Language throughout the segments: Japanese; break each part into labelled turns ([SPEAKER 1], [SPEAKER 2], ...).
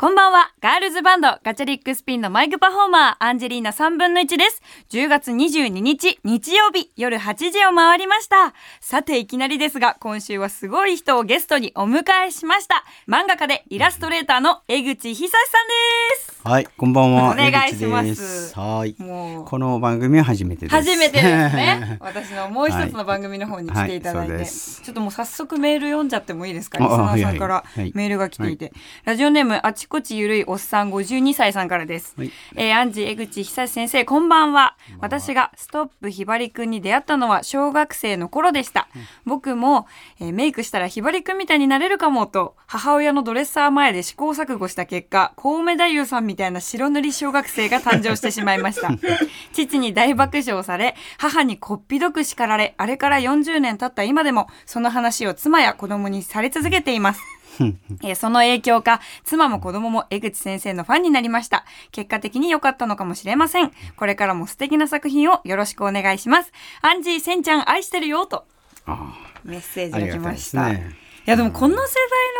[SPEAKER 1] こんばんは。ガールズバンドガチャリックスピンのマイクパフォーマー、アンジェリーナ3分の1です。10月22日、日曜日、夜8時を回りました。さて、いきなりですが、今週はすごい人をゲストにお迎えしました。漫画家でイラストレーターの江口久志さんです。
[SPEAKER 2] はい、こんばんは。
[SPEAKER 1] お願いします
[SPEAKER 2] はい。
[SPEAKER 1] もう
[SPEAKER 2] この番組は初めてです。
[SPEAKER 1] 初めてですね。私のもう一つの番組の方に来ていただいて、
[SPEAKER 2] はいはい
[SPEAKER 1] ちょっともう早速メール読んじゃってもいいですか？
[SPEAKER 2] あ
[SPEAKER 1] リスナーさん
[SPEAKER 2] はい
[SPEAKER 1] から
[SPEAKER 2] はいはい
[SPEAKER 1] メールが来ていて、ラジオネームあちこちゆるいおっさん52歳さんからです、
[SPEAKER 2] はい。
[SPEAKER 1] えー、アンジ江口久志先生こんばんは。私がストップひばりくんに出会ったのは小学生の頃でした、僕も、えーメイクしたらひばりくんみたいになれるかもと母親のドレッサー前で試行錯誤した結果コウメ太夫さんみたいな白塗り小学生が誕生してしまいました。父に大爆笑され母にこっぴどく叱られあれから40年経った今でもその話を妻や子供にされ続けています えーその影響か妻も子供も江口先生のファンになりました。結果的に良かったのかもしれません。これからも素敵な作品をよろしくお願いします。アンジーせんちゃん愛してるよと。
[SPEAKER 2] あ
[SPEAKER 1] メッセージ
[SPEAKER 2] が
[SPEAKER 1] 来ました。
[SPEAKER 2] ですね。
[SPEAKER 1] いやでもこの世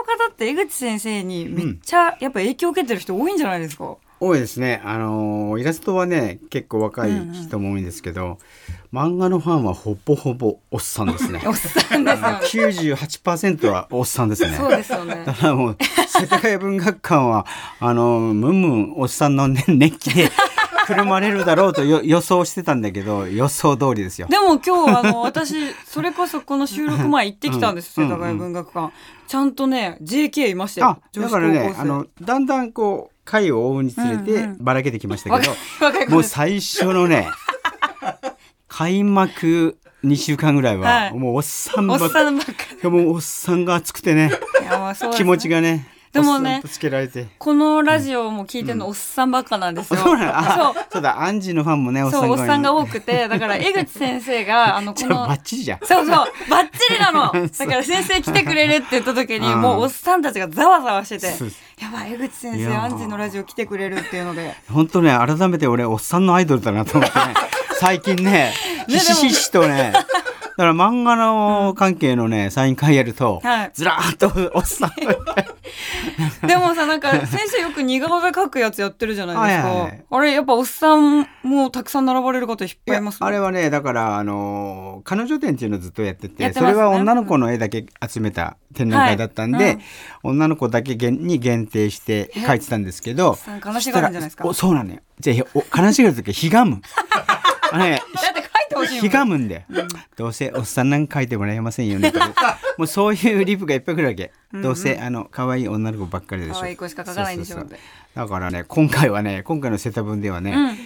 [SPEAKER 1] 代の方って江口先生にめっちゃやっぱ影響を受けてる人多いんじゃないですか、
[SPEAKER 2] 多いですね。あのーイラストはね、結構若い人も多いんですけど、漫画のファンはほぼほぼおっさんですね。
[SPEAKER 1] おっさんですよね
[SPEAKER 2] 98%はおっさんですね。
[SPEAKER 1] そうですよね
[SPEAKER 2] だからもう世田谷文学館はあのムンムンおっさんのね熱気でくるまれるだろうとよ予想してたんだけど予想通りですよ。
[SPEAKER 1] でも今日あの私それこそこの収録前行ってきたんです
[SPEAKER 2] うん
[SPEAKER 1] 世田谷文学館ちゃんとね JK いました
[SPEAKER 2] あ
[SPEAKER 1] よ
[SPEAKER 2] だからねあのだんだんこう回を追うにつれて
[SPEAKER 1] うんうん。
[SPEAKER 2] ばらけてきました
[SPEAKER 1] わ
[SPEAKER 2] けど、
[SPEAKER 1] かわかります
[SPEAKER 2] もう最初のね 開幕2週間ぐらいは、
[SPEAKER 1] はい。
[SPEAKER 2] もうおっさんばっかり。もうおっさんが熱くてね
[SPEAKER 1] ね。
[SPEAKER 2] 気持ちがね
[SPEAKER 1] でもね。このラジオも聞いてるのおっさんばっかなんですよ、
[SPEAKER 2] そう
[SPEAKER 1] そう。
[SPEAKER 2] だアンジーのファンもねおっさんが
[SPEAKER 1] さんが多くてだから 江口先生があのこの
[SPEAKER 2] バッチリじゃん。
[SPEAKER 1] そうそうバッチリなの。だから先生来てくれるって言った時に
[SPEAKER 2] うん。
[SPEAKER 1] もうおっさんたちがざわざわしててやばい江口先生アンジーのラジオ来てくれるっていうので。
[SPEAKER 2] 本当ね改めて俺おっさんのアイドルだなと思ってね。最近ねひしひしとねだから漫画の関係のねサイン会やると、
[SPEAKER 1] はい。
[SPEAKER 2] ずらーっとおっさん。
[SPEAKER 1] でもさなんか 先生よく似顔絵描くやつやってるじゃないですか、
[SPEAKER 2] はいはいはい。
[SPEAKER 1] あれやっぱおっさんもたくさん並ばれる方いっぱいいます
[SPEAKER 2] あれはねだからあのー彼女展っていうのをずっとやってて
[SPEAKER 1] てね。
[SPEAKER 2] それは女の子の絵だけ集めた展覧会だったんで、
[SPEAKER 1] はい。うん
[SPEAKER 2] 女の子だけ限に限定して描いてたんですけど
[SPEAKER 1] 悲しがるんじゃないですか？
[SPEAKER 2] そうなのよ。じゃあお悲しがる時はひがむ。ね
[SPEAKER 1] だって描いてほしい
[SPEAKER 2] ひがむんだよ、どうせおっさんなんか書いてもらえませんよね もうそういうリプがいっぱい来るわけ、どうせあの可愛い女の子ばっかりでしょ。
[SPEAKER 1] 可愛い子しか書かないんでしょ
[SPEAKER 2] だからね今回はね今回のセタ文ではね、
[SPEAKER 1] うん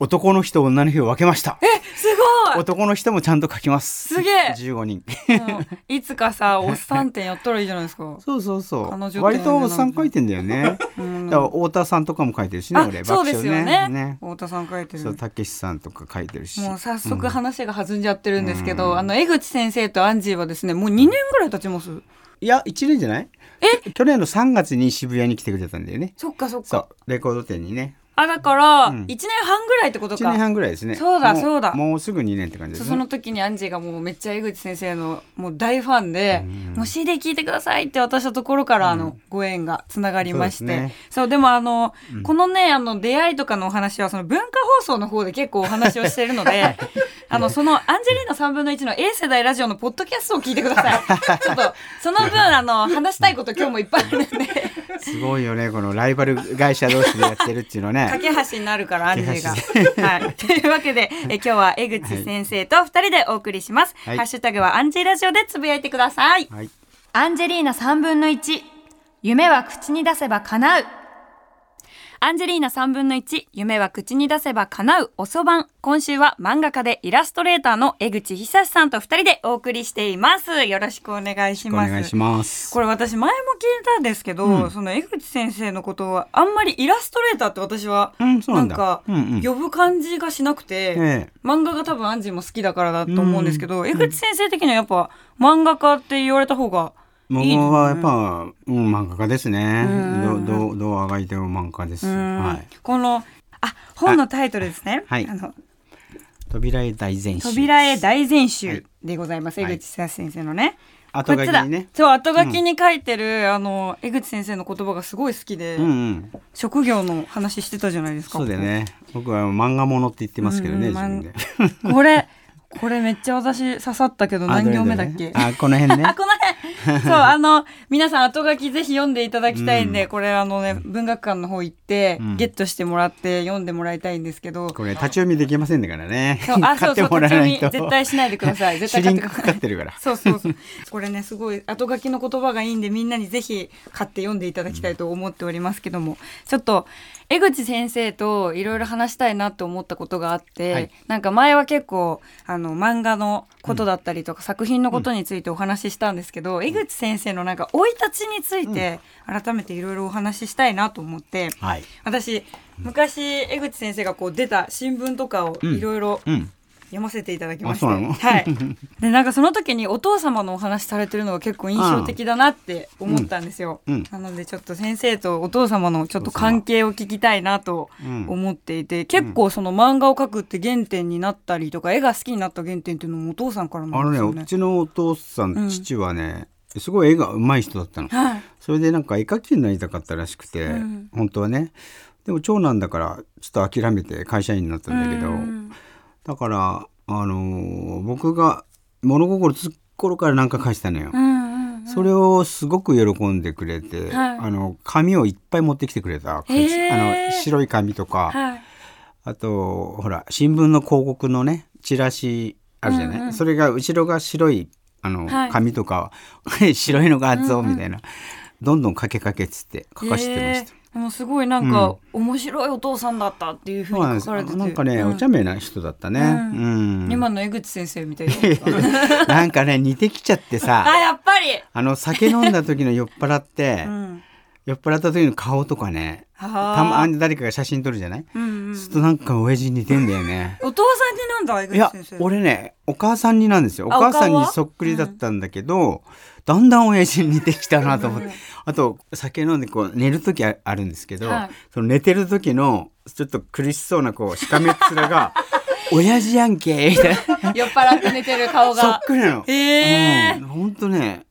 [SPEAKER 2] 男の人女の人を分けました。
[SPEAKER 1] すごい。
[SPEAKER 2] 男の人もちゃんと書きます。
[SPEAKER 1] すげえ。
[SPEAKER 2] 15人。
[SPEAKER 1] もういつかさ おっさん展やったらいいじゃないですか。
[SPEAKER 2] そうそうそう。割とおっさん書いてんだよね。
[SPEAKER 1] うん。
[SPEAKER 2] だから太田さんとかも書いてるしね
[SPEAKER 1] あ
[SPEAKER 2] 俺
[SPEAKER 1] そうですよね。
[SPEAKER 2] ね。
[SPEAKER 1] 太田さん書いてる。
[SPEAKER 2] そうたけしさんとか書いてるし。
[SPEAKER 1] もう早速話が弾んじゃってるんですけど、あの江口先生とアンジーはですねもう2年ぐらい経ちます。
[SPEAKER 2] いや1年じゃない？
[SPEAKER 1] え？
[SPEAKER 2] 去年の3月に渋谷に来てくれたんだよね。
[SPEAKER 1] そっかそっか。
[SPEAKER 2] そうレコード店にね
[SPEAKER 1] あだから1
[SPEAKER 2] ん。
[SPEAKER 1] 年半ぐらいってこと
[SPEAKER 2] 1
[SPEAKER 1] か、
[SPEAKER 2] 年半ぐらいですね。
[SPEAKER 1] そうだ
[SPEAKER 2] も
[SPEAKER 1] そうだ。
[SPEAKER 2] もうすぐ2年って感じですね。
[SPEAKER 1] そうその時にアンジーがもうめっちゃ江口先生のもう大ファンで、もう CD 聞いてくださいって渡したところからあのご縁がつながりまして、そうう
[SPEAKER 2] そですね。
[SPEAKER 1] でもあの、このねあの出会いとかのお話はその文化放送の方で結構お話をしてるので あのそのアンジェリーナ3分の1の A 世代ラジオのポッドキャストを聞いてください。ちょっとその分あの話したいこと今日もいっぱいあるんで。す
[SPEAKER 2] ごいよねこのライバル会社同士でやってるっていうのね
[SPEAKER 1] 架け橋になるからアンジーが。
[SPEAKER 2] 架
[SPEAKER 1] はい、というわけでえ今日は江口先生と二人でお送りします。
[SPEAKER 2] はい。
[SPEAKER 1] ハッシュタグはアンジーラジオでつぶやいてください。
[SPEAKER 2] はい。
[SPEAKER 1] アンジェリーナ3分の1夢は口に出せば叶うアンジェリーナ3分の1夢は口に出せば叶う遅番。今週は漫画家でイラストレーターの江口久志さんと二人でお送りしています。よろしくお願いします。
[SPEAKER 2] お願いします。
[SPEAKER 1] これ私前も聞いたんですけど、その江口先生のことはあんまりイラストレーターって私は
[SPEAKER 2] なん
[SPEAKER 1] か呼ぶ感じがしなくて、
[SPEAKER 2] ええ。
[SPEAKER 1] 漫画が多分アンジーも好きだからだと思うんですけど、江口先生的にはやっぱ漫画家って言われた方が
[SPEAKER 2] 僕はやっぱ、うん、漫画家ですね。
[SPEAKER 1] ん。
[SPEAKER 2] どうどうどうあがいても漫画です。
[SPEAKER 1] うん。
[SPEAKER 2] はい。
[SPEAKER 1] このあ本のタイトルですね。
[SPEAKER 2] はい。
[SPEAKER 1] あの
[SPEAKER 2] 扉絵大全集。
[SPEAKER 1] 扉絵大全集
[SPEAKER 2] はい。
[SPEAKER 1] でございます。
[SPEAKER 2] はい。
[SPEAKER 1] 江口先生のね。
[SPEAKER 2] 後書きにね。
[SPEAKER 1] そう後書きに書いてる、あの江口先生の言葉がすごい好きで、
[SPEAKER 2] うんうん。
[SPEAKER 1] 職業の話してたじゃないですか
[SPEAKER 2] そうだよね。僕。は漫画ものって言ってますけどね、
[SPEAKER 1] うん
[SPEAKER 2] 自分で。
[SPEAKER 1] これこれめっちゃ私刺さったけど
[SPEAKER 2] あ
[SPEAKER 1] 何行目だっけ？
[SPEAKER 2] あこの辺ね。
[SPEAKER 1] あこの辺。そうあの皆さん後書きぜひ読んでいただきたいんで、これあのね文学館の方行って、
[SPEAKER 2] うん。
[SPEAKER 1] ゲットしてもらって読んでもらいたいんですけど、
[SPEAKER 2] これ立ち読みできませんだからね。
[SPEAKER 1] そうあそうそう立ち読み絶対しないでください。絶対買ってください。
[SPEAKER 2] かってるから。
[SPEAKER 1] そうそうそう。これね、すごい後書きの言葉がいいんで、みんなにぜひ買って読んでいただきたいと思っておりますけども、ちょっと、江口先生といろいろ話したいなと思ったことがあって、
[SPEAKER 2] はい。
[SPEAKER 1] なんか前は結構、あの、漫画のことだったりとか、作品のことについてお話ししたんですけど、江口先生のなんか、生い立ちについて、改めていろいろお話ししたいなと思って、
[SPEAKER 2] はい。
[SPEAKER 1] 私、昔、江口先生がこう出た新聞とかをいろいろ
[SPEAKER 2] うん
[SPEAKER 1] 読ませていただきまして、
[SPEAKER 2] あそうなの？
[SPEAKER 1] はい。でなんかその時にお父様のお話されてるのが結構印象的だなって思ったんですよ。
[SPEAKER 2] うん。うん。
[SPEAKER 1] なのでちょっと先生とお父様のちょっと関係を聞きたいなと
[SPEAKER 2] うん
[SPEAKER 1] 思っていて、結構その漫画を描くって原点になったりとか絵が好きになった原点っていうのもお父さんから
[SPEAKER 2] あ
[SPEAKER 1] なんですよね。
[SPEAKER 2] のねうちのお父さん父はねすごい絵が上手い人だったの。
[SPEAKER 1] はい。
[SPEAKER 2] それでなんか絵描きになりたかったらしくて、
[SPEAKER 1] うん。
[SPEAKER 2] 本当はね。でも長男だからちょっと諦めて会社員になったんだけど、
[SPEAKER 1] うん
[SPEAKER 2] だからあのー僕が物心つく頃からなんか描いてたのよ、
[SPEAKER 1] うんうんうん。
[SPEAKER 2] それをすごく喜んでくれて、
[SPEAKER 1] はい。
[SPEAKER 2] あの紙をいっぱい持ってきてくれた、
[SPEAKER 1] へー。
[SPEAKER 2] あの白い紙とか、
[SPEAKER 1] はい。
[SPEAKER 2] あとほら新聞の広告のねチラシあるじゃない、
[SPEAKER 1] うんうん。
[SPEAKER 2] それが後ろが白いあの、
[SPEAKER 1] はい。
[SPEAKER 2] 紙とか 白いのがあるぞみたいな、どんどんかけかけっつって書かしてました。
[SPEAKER 1] へーでもすごいなんか、面白いお父さんだったっていうふうに書かれてて。
[SPEAKER 2] なんかね、
[SPEAKER 1] うん。
[SPEAKER 2] お茶目な人だったね。
[SPEAKER 1] う
[SPEAKER 2] うん。ん。
[SPEAKER 1] 今の江口先生みたいですか
[SPEAKER 2] なんかね似てきちゃってさ
[SPEAKER 1] あやっぱり、
[SPEAKER 2] あの酒飲んだ時の酔っ払って、
[SPEAKER 1] うん、
[SPEAKER 2] 酔っ払った時の顔とかねたまに誰かが写真撮るじゃない、
[SPEAKER 1] うんうん
[SPEAKER 2] するとなんか親父に似てんだよね。
[SPEAKER 1] お父さんになんだ江
[SPEAKER 2] いや
[SPEAKER 1] 口先生。
[SPEAKER 2] 俺ねお母さんになんですよ。お
[SPEAKER 1] あ
[SPEAKER 2] 母さんにそっくりだったんだけど、だんだん親父に似てきたなと思って、あと酒飲んでこう寝る時ああるんですけど、
[SPEAKER 1] はい。
[SPEAKER 2] その寝てる時のちょっと苦しそうなこうしかめっ面が「親父やんけ」みたいな。
[SPEAKER 1] 酔っ払って寝てる顔
[SPEAKER 2] そっ
[SPEAKER 1] が
[SPEAKER 2] くりなの。
[SPEAKER 1] へえ
[SPEAKER 2] うん、ほんとね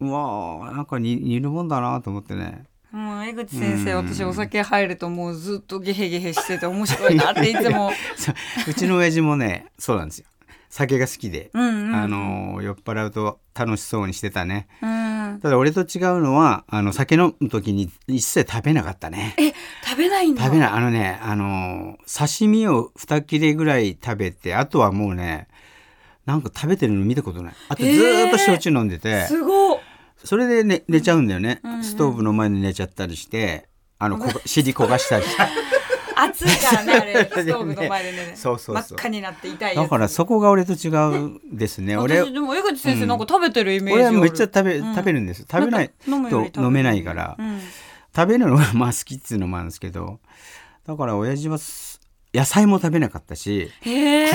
[SPEAKER 2] うわーなんか似似るもんだなと思ってね。
[SPEAKER 1] もう江口先生
[SPEAKER 2] うん。
[SPEAKER 1] 私お酒入るともうずっとゲヘゲヘしてて面白いなっていつも。
[SPEAKER 2] うちの親父もねそうなんですよ酒が好きで、
[SPEAKER 1] うんうん。
[SPEAKER 2] あの酔っ払うと楽しそうにしてたね。
[SPEAKER 1] うん。
[SPEAKER 2] ただ俺と違うのはあの酒飲む時に一切食べなかったね。
[SPEAKER 1] え食べないんだ。
[SPEAKER 2] 食べない。あのねあの刺身を2切れぐらい食べてあとはもうねなんか食べてるの見たことない。あとずーっと焼酎飲んでて、
[SPEAKER 1] すごっ。
[SPEAKER 2] それで、ね、寝ちゃうんだよね、
[SPEAKER 1] うんうん。
[SPEAKER 2] ストーブの前に寝ちゃったりしてあのこが尻焦がしたり。し て
[SPEAKER 1] 暑いからねあれストーブの前でね
[SPEAKER 2] そうそうそう。
[SPEAKER 1] 真っ赤になって痛い
[SPEAKER 2] だからそこが俺と違うですね。俺
[SPEAKER 1] 私でも江口先生なんか食べてるイメージ
[SPEAKER 2] 俺
[SPEAKER 1] ある
[SPEAKER 2] はめっちゃ食べ,、
[SPEAKER 1] うん
[SPEAKER 2] 食べるんです食べない。と飲めないから、
[SPEAKER 1] うん。
[SPEAKER 2] 食べるのがまあ好きっつうのもあるんですけどだから親父はす野菜も食べなかったし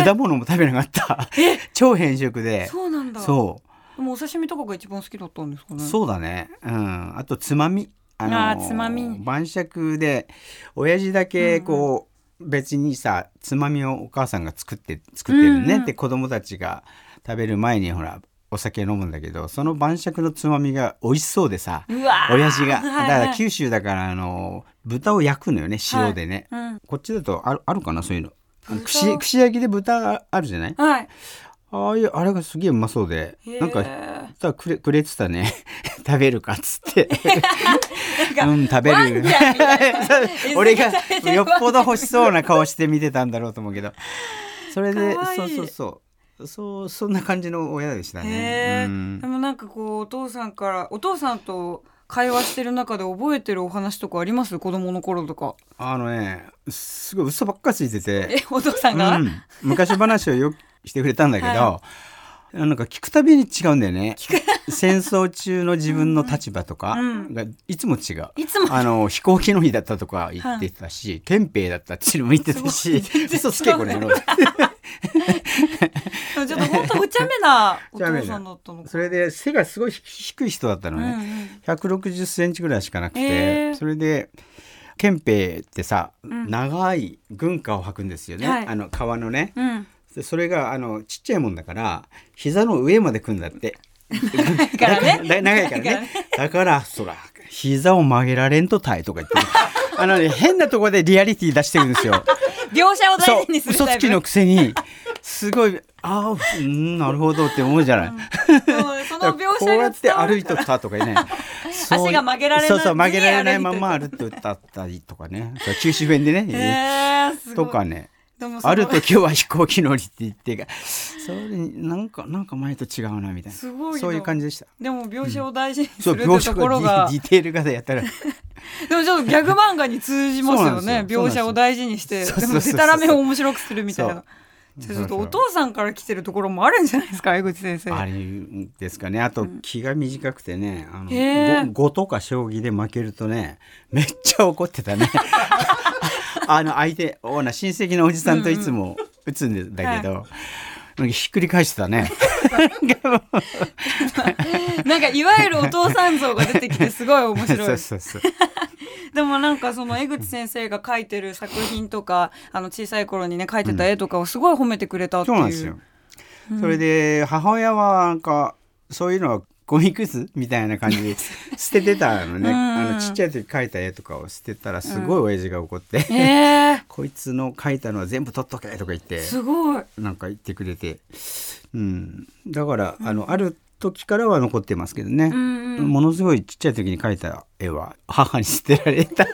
[SPEAKER 2] 果物も食べなかった。超偏食で。
[SPEAKER 1] そうなんだ。
[SPEAKER 2] そう。
[SPEAKER 1] でもお刺身とかが一番好きだったんですかね。
[SPEAKER 2] そうだね。うん。あとつまみあ
[SPEAKER 1] あーつまみ。
[SPEAKER 2] 晩酌で親父だけこう、別にさつまみをお母さんが作って作ってるね、
[SPEAKER 1] うんうん。
[SPEAKER 2] で子供たちが食べる前にほらお酒飲むんだけどその晩酌のつまみが美味しそうでさ親父が。だ
[SPEAKER 1] はいはい。
[SPEAKER 2] から九州だからあの豚を焼くのよね塩でね、
[SPEAKER 1] うん。
[SPEAKER 2] こっちだとあるあるかなそういうの。串串焼きで豚があるじゃない？
[SPEAKER 1] はい。
[SPEAKER 2] ああいうあれがすげえうまそうで。なんかたくれくれてたね食べるかっつって。うん食べる。俺がよっぽど欲しそうな顔して見てたんだろうと思うけど。それでそうそうそう。そうそんな感じの親でした
[SPEAKER 1] へ
[SPEAKER 2] ね、
[SPEAKER 1] え、
[SPEAKER 2] うん。
[SPEAKER 1] でもなんかこうお父さんからお父さんと会話してる中で覚えてるお話とかあります？子供の頃とか。
[SPEAKER 2] あのねすごい嘘ばっかついてて。
[SPEAKER 1] えお父さんが、
[SPEAKER 2] うん、昔話をよくしてくれたんだけど、なんか聞くたびに違うんだよね。戦争中の自分の立場とか
[SPEAKER 1] うん。
[SPEAKER 2] がいつも違う。
[SPEAKER 1] いつも。
[SPEAKER 2] あの飛行機の日だったとか言ってたし、憲兵だったっていうのも言ってたし嘘つけこれ。の
[SPEAKER 1] ちょっと本当お茶目な お父さんだったのか。
[SPEAKER 2] それで背がすごい低い人だったの
[SPEAKER 1] うんう
[SPEAKER 2] ね、
[SPEAKER 1] ん
[SPEAKER 2] 160センチぐらいしかなくて、それで憲兵ってさ、
[SPEAKER 1] ん。
[SPEAKER 2] 長い軍歌を履くんですよね、
[SPEAKER 1] はい。
[SPEAKER 2] あの革のね、
[SPEAKER 1] うん
[SPEAKER 2] でそれがあのちっちゃいもんだから膝の上まで組んだって
[SPEAKER 1] からね
[SPEAKER 2] だ長いからね。だから、そら、膝を曲げられんとたいとか言ってね、あのね、変なところでリアリティ出してるんですよ。
[SPEAKER 1] 描写を大事にする
[SPEAKER 2] 嘘つきのくせに、すごい、ああ、うん、なるほどって思うじゃない。
[SPEAKER 1] その描
[SPEAKER 2] こうやって歩いとったとかね。
[SPEAKER 1] 足が曲げられない
[SPEAKER 2] そうそう、曲げられないまま歩いとったったりとかね。そう九州弁でね。とかね。ある時は飛行機乗りって言ってが、それになんか、なんか前と違うなみたいな。
[SPEAKER 1] すごいな。
[SPEAKER 2] そういう感じでした。
[SPEAKER 1] でも描写を大事にす
[SPEAKER 2] そう、
[SPEAKER 1] るってところが。
[SPEAKER 2] がディディテールがやったら。
[SPEAKER 1] でもちょっとギャグ漫画に通じますよね。描写を大事にして
[SPEAKER 2] で
[SPEAKER 1] もデタラメを面白くするみたいな。ちょっとお父さんから来てるところもあるんじゃないですか江口先生。
[SPEAKER 2] あれですかね。あと気が短くてね、あの
[SPEAKER 1] へー。
[SPEAKER 2] ご碁とか将棋で負けるとね、めっちゃ怒ってたね。あの相手、おな親戚のおじさんといつも打つんだけど、なんかひっくり返してたね。
[SPEAKER 1] なんか いわゆるお父さん像が出てきてすごい面白い
[SPEAKER 2] そうそうそう。
[SPEAKER 1] でもなんかその江口先生が描いてる作品とかあの小さい頃にね描いてた絵とかをすごい褒めてくれたっていうう、
[SPEAKER 2] そなんですよ。それで母親はなんかそういうのはゴミくずみたいな感じで 捨ててたのね。
[SPEAKER 1] うん。
[SPEAKER 2] あのちっちゃい時描いた絵とかを捨てたらすごい親父が怒って、
[SPEAKER 1] えー、
[SPEAKER 2] こいつの描いたのは全部取っとけとか言って。
[SPEAKER 1] すごい。
[SPEAKER 2] なんか言ってくれて、うん、だから、あのある時からは残ってますけどね、
[SPEAKER 1] うんうん。
[SPEAKER 2] ものすごいちっちゃい時に描いた絵は母に捨てられた。
[SPEAKER 1] で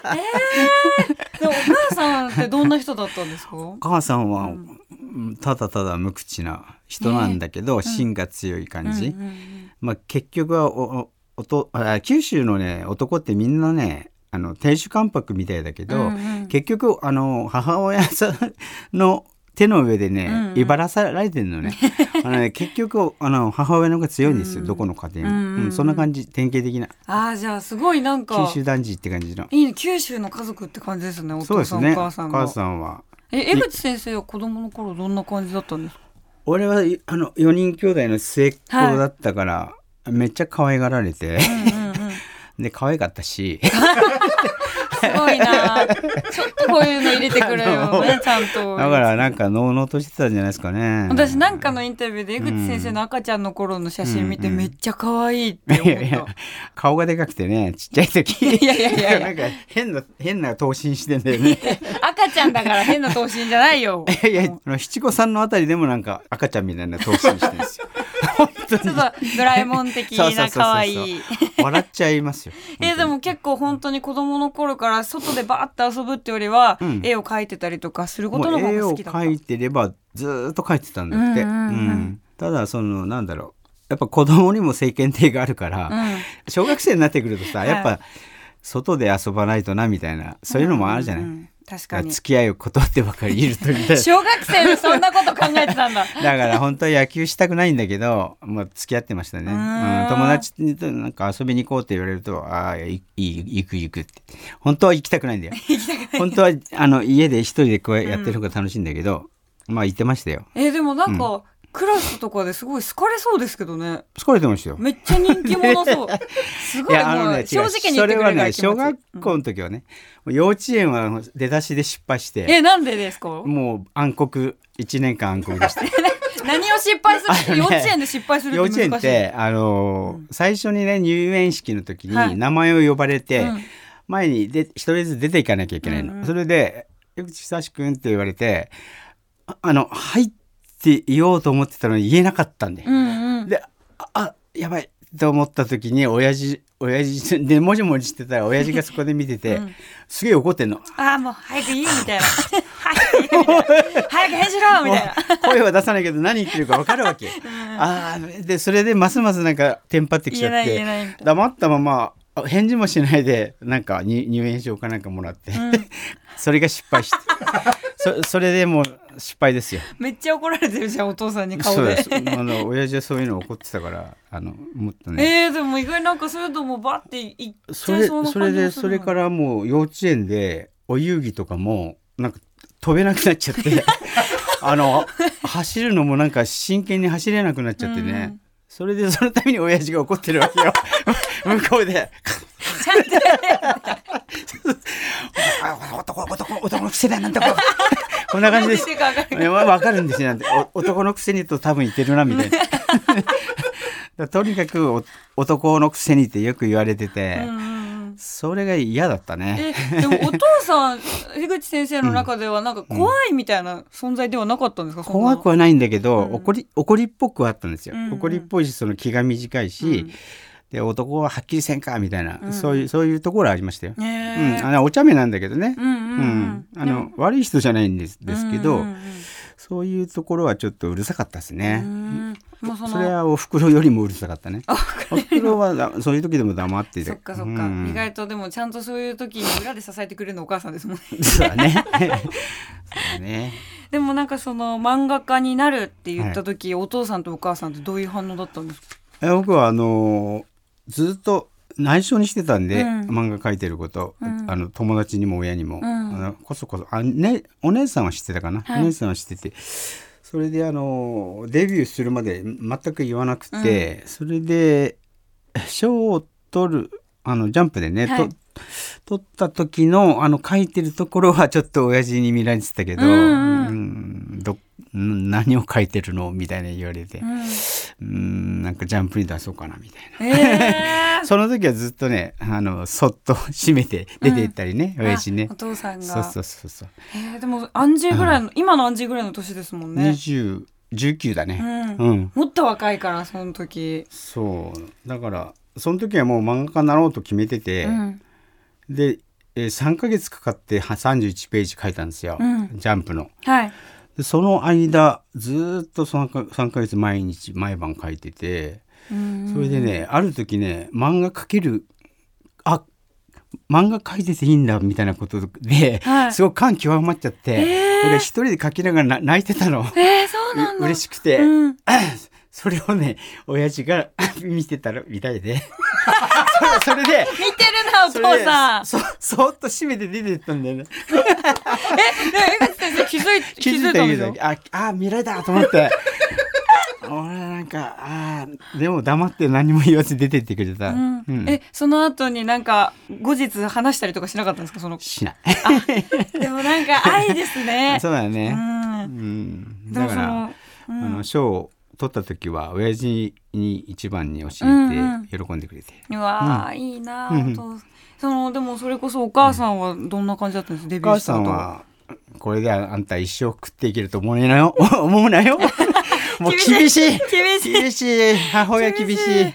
[SPEAKER 1] もお母さんってどんな人だったんですか？
[SPEAKER 2] お母さんは、うん。ただただ無口な人なんだけど、芯が強い感じ、
[SPEAKER 1] うんうん
[SPEAKER 2] まあ、結局はおおおとあ九州のね男ってみんなねあの亭主関白みたいだけど、
[SPEAKER 1] うんうん。
[SPEAKER 2] 結局あの母親さんの手の上でね、
[SPEAKER 1] うんうん。
[SPEAKER 2] 威張らされてるのね。あのね結局あの母親の方が強いんですよ、
[SPEAKER 1] うん。
[SPEAKER 2] どこの家庭も、
[SPEAKER 1] うんうんうん。
[SPEAKER 2] うんそんな感じ典型的な。
[SPEAKER 1] ああじゃあすごいなんか。
[SPEAKER 2] 九州男児って感じの。
[SPEAKER 1] いいね。九州の家族って感じですねお父さん、
[SPEAKER 2] ね
[SPEAKER 1] お母さんが
[SPEAKER 2] お母さんは。
[SPEAKER 1] え江口先生は子供の頃どんな感じだったんですか？
[SPEAKER 2] 俺はいあの4人兄弟の末っ子だったから、めっちゃ可愛がられて、
[SPEAKER 1] うんうんうん。
[SPEAKER 2] で可愛かったし
[SPEAKER 1] すごいな。ちょっとこういうの入れてくれよね ちゃんと。
[SPEAKER 2] だからなんかのうのうとしてたんじゃないですかね。
[SPEAKER 1] 私なんかのインタビューで江口先生の赤ちゃんの頃の写真見てめっちゃ可愛いって思った、
[SPEAKER 2] いやいや顔がでかくてねちっちゃい時。
[SPEAKER 1] いやいやいや
[SPEAKER 2] なんか変な変な頭身してんだよね。
[SPEAKER 1] 赤ちゃんだから変な頭身じゃないよ。
[SPEAKER 2] いやいや七五三のあたりでもなんか赤ちゃんみたいな頭身してるんですよ本当に。
[SPEAKER 1] ちょっとドラえもん的な可愛い。
[SPEAKER 2] 笑っちゃいますよ。
[SPEAKER 1] えーでも結構本当に子供の頃から外でバーッと遊ぶってよりは、
[SPEAKER 2] うん。
[SPEAKER 1] 絵を描いてたりとかすることの方が好きだった。
[SPEAKER 2] 描いてればずーっと描いてたんだって、
[SPEAKER 1] うんうんうん
[SPEAKER 2] ただそのなんだろう。やっぱ子供にも世間体があるから、
[SPEAKER 1] うん。
[SPEAKER 2] 小学生になってくるとさ
[SPEAKER 1] はい。
[SPEAKER 2] やっぱ外で遊ばないとなみたいな。そういうのもあるじゃない、
[SPEAKER 1] うんうん確かに
[SPEAKER 2] 付き合いを断ってばかりいるといな
[SPEAKER 1] 小学生でそんなこと考えてたんだ
[SPEAKER 2] だから本当は野球したくないんだけど、もう付き合ってましたね。
[SPEAKER 1] うーん
[SPEAKER 2] うん、友達となんか遊びに行こうって言われると、ああ、いい行く行くって。本当は行きたくないんだよ。本当はあの家で一人でこうやってる方が楽しいんだけど、まあ行ってましたよ。
[SPEAKER 1] えーでもなんか、クラスとかですごい好かれそうですけどね。
[SPEAKER 2] 疲れてましたよ。
[SPEAKER 1] めっちゃ人気者そう。すごいもう正直に言ってくれる
[SPEAKER 2] それはね、小学校の時はね、もう幼稚園は出だしで失敗して、
[SPEAKER 1] えなんでですか？
[SPEAKER 2] もう暗黒、1年間暗黒でした。
[SPEAKER 1] 何を失敗する、
[SPEAKER 2] あのね
[SPEAKER 1] 幼稚園で失敗する
[SPEAKER 2] 幼稚園って、あのー最初にね、入園式の時
[SPEAKER 1] はい。
[SPEAKER 2] に名前を呼ばれて、
[SPEAKER 1] うん。
[SPEAKER 2] 前にで一人ずつ出ていかなきゃいけないの。
[SPEAKER 1] うん。うん
[SPEAKER 2] それで「江口久志君」って言われてああの「入って言おうと思ってたのに言えなかったんで、
[SPEAKER 1] うんうん。
[SPEAKER 2] でああやばいと思った時に親父親父で もじもじしてたら親父がそこで見てて、
[SPEAKER 1] うん。
[SPEAKER 2] すげえ怒ってんの。
[SPEAKER 1] ああもう早くいい みたいな。早く返事ろみたいな。
[SPEAKER 2] 声は出さないけど何言ってるか分かるわけ。あーでそれでますますなんかテンパってきちゃって黙ったままあ返事もしないでなんかに入園証かなんかもらって、
[SPEAKER 1] ん。
[SPEAKER 2] それが失敗してそそれでもう失敗ですよ。
[SPEAKER 1] めっちゃ怒られてるじゃんお父さんに顔で
[SPEAKER 2] そうです。あの親父はそういうの怒ってたからあのもっとね。
[SPEAKER 1] えー、でも意外になんかそういうのもバッていっ
[SPEAKER 2] それ
[SPEAKER 1] ちゃいそうな
[SPEAKER 2] それで
[SPEAKER 1] 感じがする
[SPEAKER 2] それからもう幼稚園でお遊戯とかもなんか飛べなくなっちゃって あの走るのもなんか真剣に走れなくなっちゃってね、
[SPEAKER 1] うん
[SPEAKER 2] それでそのために親父が怒ってるわけよ向こうで。
[SPEAKER 1] ちゃんと
[SPEAKER 2] あ男男男のくせだなんてこう。こんな感じです。わかるんですよ。男のくせにと多分言ってるなみたいな。ら とにかくお男のくせにってよく言われてて、それが嫌だったね。
[SPEAKER 1] えでもお父さん樋口先生の中ではなんか怖いみたいな存在ではなかったんですか、そんな。
[SPEAKER 2] 怖くはないんだけど、
[SPEAKER 1] うん。
[SPEAKER 2] 怒り怒りっぽくはあったんですよ。
[SPEAKER 1] うんうん。
[SPEAKER 2] 怒りっぽいしその気が短いし、
[SPEAKER 1] うん
[SPEAKER 2] で男ははっきりせんかみたいな、
[SPEAKER 1] うん
[SPEAKER 2] そういうそういうところありましたよ。
[SPEAKER 1] へ
[SPEAKER 2] うん、
[SPEAKER 1] ー
[SPEAKER 2] あのお茶目なんだけどね。
[SPEAKER 1] うん
[SPEAKER 2] あの悪い人じゃないんですですけど、
[SPEAKER 1] うんうんうん
[SPEAKER 2] そういうところはちょっとうるさかったです
[SPEAKER 1] う
[SPEAKER 2] ね。
[SPEAKER 1] うその
[SPEAKER 2] それはお袋よりもうるさかったね。お袋はだそういう時でも黙ってて。
[SPEAKER 1] そっかそっか、
[SPEAKER 2] うん
[SPEAKER 1] 意外とでもちゃんとそういう時に裏で支えてくれるのお母さんですもんね
[SPEAKER 2] そうだね。そうだね。
[SPEAKER 1] でもなんかその漫画家になるって言った時、お父さんとお母さんってどういう反応だったんですか？
[SPEAKER 2] え僕はあのーずっと内緒にしてたんで、
[SPEAKER 1] うん。
[SPEAKER 2] 漫画描いてること、
[SPEAKER 1] うん。
[SPEAKER 2] あの友達にも親にも、
[SPEAKER 1] ん。
[SPEAKER 2] あのこそこそ。あ、ね、お姉さんは知ってたかな、
[SPEAKER 1] はい。
[SPEAKER 2] お姉さんは知ってて。それであのーデビューするまで全く言わなくて、それで賞を取るあのジャンプでね、
[SPEAKER 1] はい。
[SPEAKER 2] と取った時のあの書いてるところはちょっと親父に見られてたけど、
[SPEAKER 1] うんうん。
[SPEAKER 2] うんどん何を書いてるの？みたいな言われて、
[SPEAKER 1] うん。
[SPEAKER 2] うんなんかジャンプに出そうかなみたいな。
[SPEAKER 1] えー。
[SPEAKER 2] その時はずっとねあのそっと閉めて出て行ったりね、親父ね。
[SPEAKER 1] あお父さんが。
[SPEAKER 2] そうそうそうそう、
[SPEAKER 1] えーでもアンジーぐらいの、今のアンジーぐらいの年ですもんね、
[SPEAKER 2] 20 19だね。
[SPEAKER 1] うん。
[SPEAKER 2] うん、
[SPEAKER 1] もっと若いからその時、
[SPEAKER 2] そう。だからその時はもう漫画家になろうと決めてて、
[SPEAKER 1] うん。
[SPEAKER 2] で、えー3ヶ月かかっては31ページ書いたんですよ、
[SPEAKER 1] うん。
[SPEAKER 2] ジャンプの。
[SPEAKER 1] はい
[SPEAKER 2] でその間ずーっと 3, か3ヶ月毎日毎晩書いてて
[SPEAKER 1] うん。
[SPEAKER 2] それでねある時ね漫画描けるあ漫画描いてていいんだみたいなことで、
[SPEAKER 1] はい。
[SPEAKER 2] すごく感極まっちゃって、
[SPEAKER 1] えー。
[SPEAKER 2] 俺一人で描きながらな泣いてたの。
[SPEAKER 1] えー、そうなんだ。
[SPEAKER 2] 嬉しくて、
[SPEAKER 1] うん
[SPEAKER 2] それをね親父が 見てたらみたいで。そ れそれで
[SPEAKER 1] 見てるなお父さん。
[SPEAKER 2] そそーっと閉めて出てったんだよね。
[SPEAKER 1] え江口先生気づい気づいたんですよ
[SPEAKER 2] ああ見られたと思って。俺なんかあーでも黙って何も言わず出てってくれた、
[SPEAKER 1] うん。
[SPEAKER 2] うん。
[SPEAKER 1] えその後になんか後日話したりとかしなかったんですか？その
[SPEAKER 2] しない。
[SPEAKER 1] でもなんか愛ですね。
[SPEAKER 2] そうだね、
[SPEAKER 1] う
[SPEAKER 2] うん。ん、
[SPEAKER 1] でも
[SPEAKER 2] だから、
[SPEAKER 1] その、うん。
[SPEAKER 2] あの賞を取った時は親父に一番に教えて喜んでくれて、
[SPEAKER 1] うわー、いいなそのでもそれこそお母さんはどんな感じだったんです？かデ
[SPEAKER 2] お母
[SPEAKER 1] ビューした後。
[SPEAKER 2] さんはこれであんた一生食っていけると思うなよ。思うなよ。もう厳しい。
[SPEAKER 1] 厳しい。
[SPEAKER 2] 厳しい。母親厳しい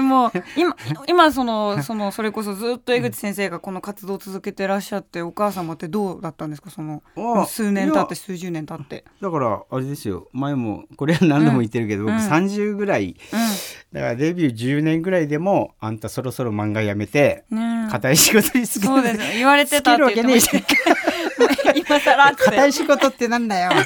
[SPEAKER 1] でも 今今そのそのそれこそずっと江口先生がこの活動を続けてらっしゃってお母様ってどうだったんですか？その
[SPEAKER 2] あ
[SPEAKER 1] 数年経って
[SPEAKER 2] い
[SPEAKER 1] 数十年経って。
[SPEAKER 2] だからあれですよ。前もこれは何度も言ってるけど、僕
[SPEAKER 1] うん。
[SPEAKER 2] 30ぐらいだからデビュー10年ぐらいでもあんたそろそろ漫画やめて
[SPEAKER 1] うん、ねえ。
[SPEAKER 2] 硬い仕事につけ
[SPEAKER 1] そうです。言われてたって言ってました。
[SPEAKER 2] つけるわけねえじ
[SPEAKER 1] 今更って
[SPEAKER 2] 硬い仕事ってなんだよ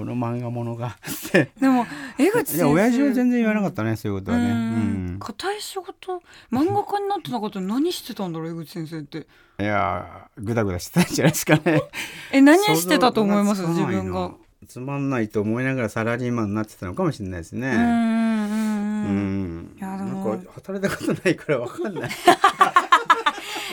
[SPEAKER 2] この漫画ものが。
[SPEAKER 1] でも江口先生。
[SPEAKER 2] いや親父は全然言わなかったねそういうことはね、
[SPEAKER 1] う
[SPEAKER 2] うん。ん。
[SPEAKER 1] 硬い仕事漫画家になってなかったら何してたんだろう江口先生って。
[SPEAKER 2] いやグダグダしてたんじゃないですかね。
[SPEAKER 1] え何してたと思います？自分が。
[SPEAKER 2] つまんないと思いながらサラリーマンになってたのかもしれないですね
[SPEAKER 1] うん。うんうん
[SPEAKER 2] う
[SPEAKER 1] うん
[SPEAKER 2] ん
[SPEAKER 1] いやで
[SPEAKER 2] な
[SPEAKER 1] も
[SPEAKER 2] んか働いたことないからわかんない。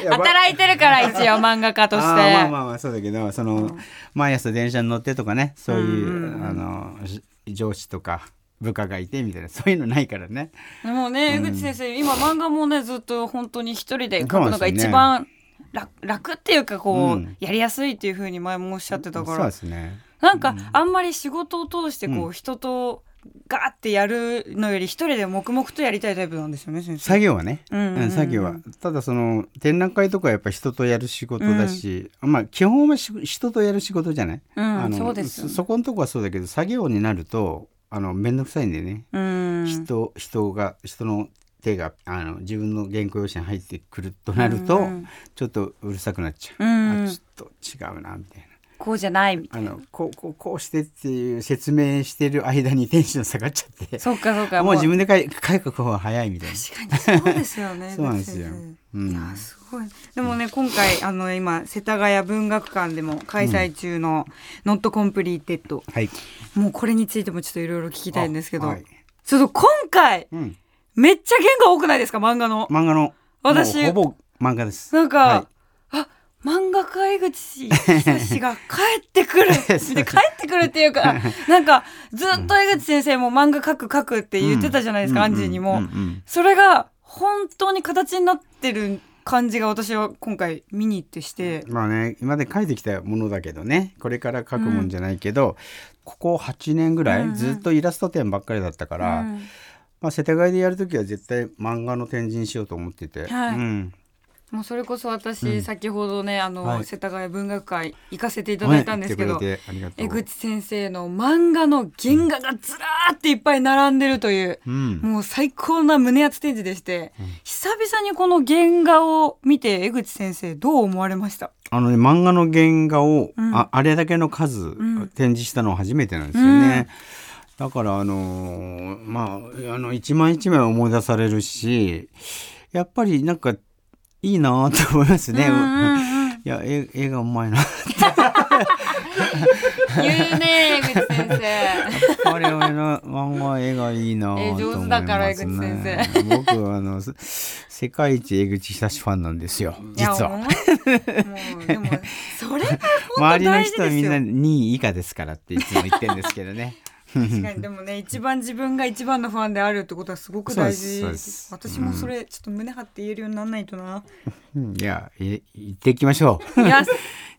[SPEAKER 1] 働いてるから一応漫画家として。
[SPEAKER 2] まあまあまあそうだけどその、毎朝電車に乗ってとかねそういう、
[SPEAKER 1] うん。うんうん
[SPEAKER 2] あのし上司とか部下がいてみたいなそういうのないからね。
[SPEAKER 1] でもね、
[SPEAKER 2] うん。
[SPEAKER 1] 江口先生今漫画もねずっと本当に一人で描くのが一番楽,、楽っていうかこう、
[SPEAKER 2] うん。
[SPEAKER 1] やりやすいっていうふうに前もおっしゃってたか
[SPEAKER 2] そう
[SPEAKER 1] ら
[SPEAKER 2] ですね。
[SPEAKER 1] なんかあんまり仕事を通してこう、
[SPEAKER 2] うん。
[SPEAKER 1] 人とガーってやるのより一人で黙々とやりたいタイプなんですよね先生。
[SPEAKER 2] 作業はね、
[SPEAKER 1] うんうんうん。
[SPEAKER 2] うん作業は。ただその展覧会とかはやっぱ人とやる仕事だし、まあ基本はし人とやる仕事じゃない、
[SPEAKER 1] うん
[SPEAKER 2] あの
[SPEAKER 1] そうです
[SPEAKER 2] そそこのとこはそうだけど作業になるとあの面倒くさいんでね、
[SPEAKER 1] うん。
[SPEAKER 2] 人人が人の手があの自分の原稿用紙に入ってくるとなると、
[SPEAKER 1] うん。
[SPEAKER 2] ちょっとうるさくなっちゃう、
[SPEAKER 1] うん。
[SPEAKER 2] あちょっと違うなみたいな。
[SPEAKER 1] こうじゃないみたい
[SPEAKER 2] あのこうこうこうしてっていう説明してる間にテンション下がっちゃって。
[SPEAKER 1] な。そうかそうか。
[SPEAKER 2] もう自分で書い書く方が早いみたいな。
[SPEAKER 1] 確かにそうですよね。
[SPEAKER 2] そうなんですよ。うん。
[SPEAKER 1] いやすごい。でもね今回あの今世田谷文学館でも開催中の「 Not Completed。
[SPEAKER 2] はい。
[SPEAKER 1] もうこれについてもちょっといろいろ聞きたいんですけど、
[SPEAKER 2] あはい。
[SPEAKER 1] ちょっと今回
[SPEAKER 2] うん。
[SPEAKER 1] めっちゃ言が多くないですか？漫画の。
[SPEAKER 2] 漫画の。
[SPEAKER 1] 私。
[SPEAKER 2] ほぼ漫画です。
[SPEAKER 1] なんか、
[SPEAKER 2] は
[SPEAKER 1] あ漫画家江口久志が帰ってくる。で帰ってくるっていうか なんかずっと江口先生も漫画描く描くって言ってたじゃないですか、アンジーにも、
[SPEAKER 2] うんうん
[SPEAKER 1] それが本当に形になってる感じが私は今回見に行ってして。
[SPEAKER 2] まあね今まで書いてきたものだけどねこれから書くもんじゃないけど、ここ8年ぐらい、
[SPEAKER 1] うんうん
[SPEAKER 2] ずっとイラスト展ばっかりだったから、
[SPEAKER 1] うん。
[SPEAKER 2] まあ、世田谷でやる時は絶対漫画の展示にしようと思ってて、
[SPEAKER 1] はい。
[SPEAKER 2] うん、
[SPEAKER 1] もうそれこそ私、先ほどねあの、
[SPEAKER 2] はい。
[SPEAKER 1] 世田谷文学会行かせていただいたんですけど、
[SPEAKER 2] ね言ってくれて。ありがとう。
[SPEAKER 1] 江口先生の漫画の原画がずらーっていっぱい並んでるという、
[SPEAKER 2] うん。
[SPEAKER 1] もう最高な胸熱展示でして、久々にこの原画を見て江口先生どう思われました？
[SPEAKER 2] あのね漫画の原画を、
[SPEAKER 1] うん。
[SPEAKER 2] ああれだけの数、
[SPEAKER 1] ん。
[SPEAKER 2] 展示したのは初めてなんですよね。だからあのーまああの一枚一枚思い出されるしやっぱりなんかいいなと思いますね。いや絵絵がうまいな。
[SPEAKER 1] 言うね江口先生
[SPEAKER 2] 我々の漫画絵がいいなと思います、ね。
[SPEAKER 1] 絵上手だから江口先
[SPEAKER 2] 僕はあのす世界一江口久志ファンなんですよ実は。
[SPEAKER 1] もうでもそれが本
[SPEAKER 2] 周りの人はみんな
[SPEAKER 1] ですよ
[SPEAKER 2] 2位以下ですからっていつも言ってるんですけどね。
[SPEAKER 1] 確かに。でもね一番自分が一番のファンであるってことはすごく大事。私もそれちょっと胸張って言えるようにならないとな、
[SPEAKER 2] うん。いやい行っていきましょう。行 っ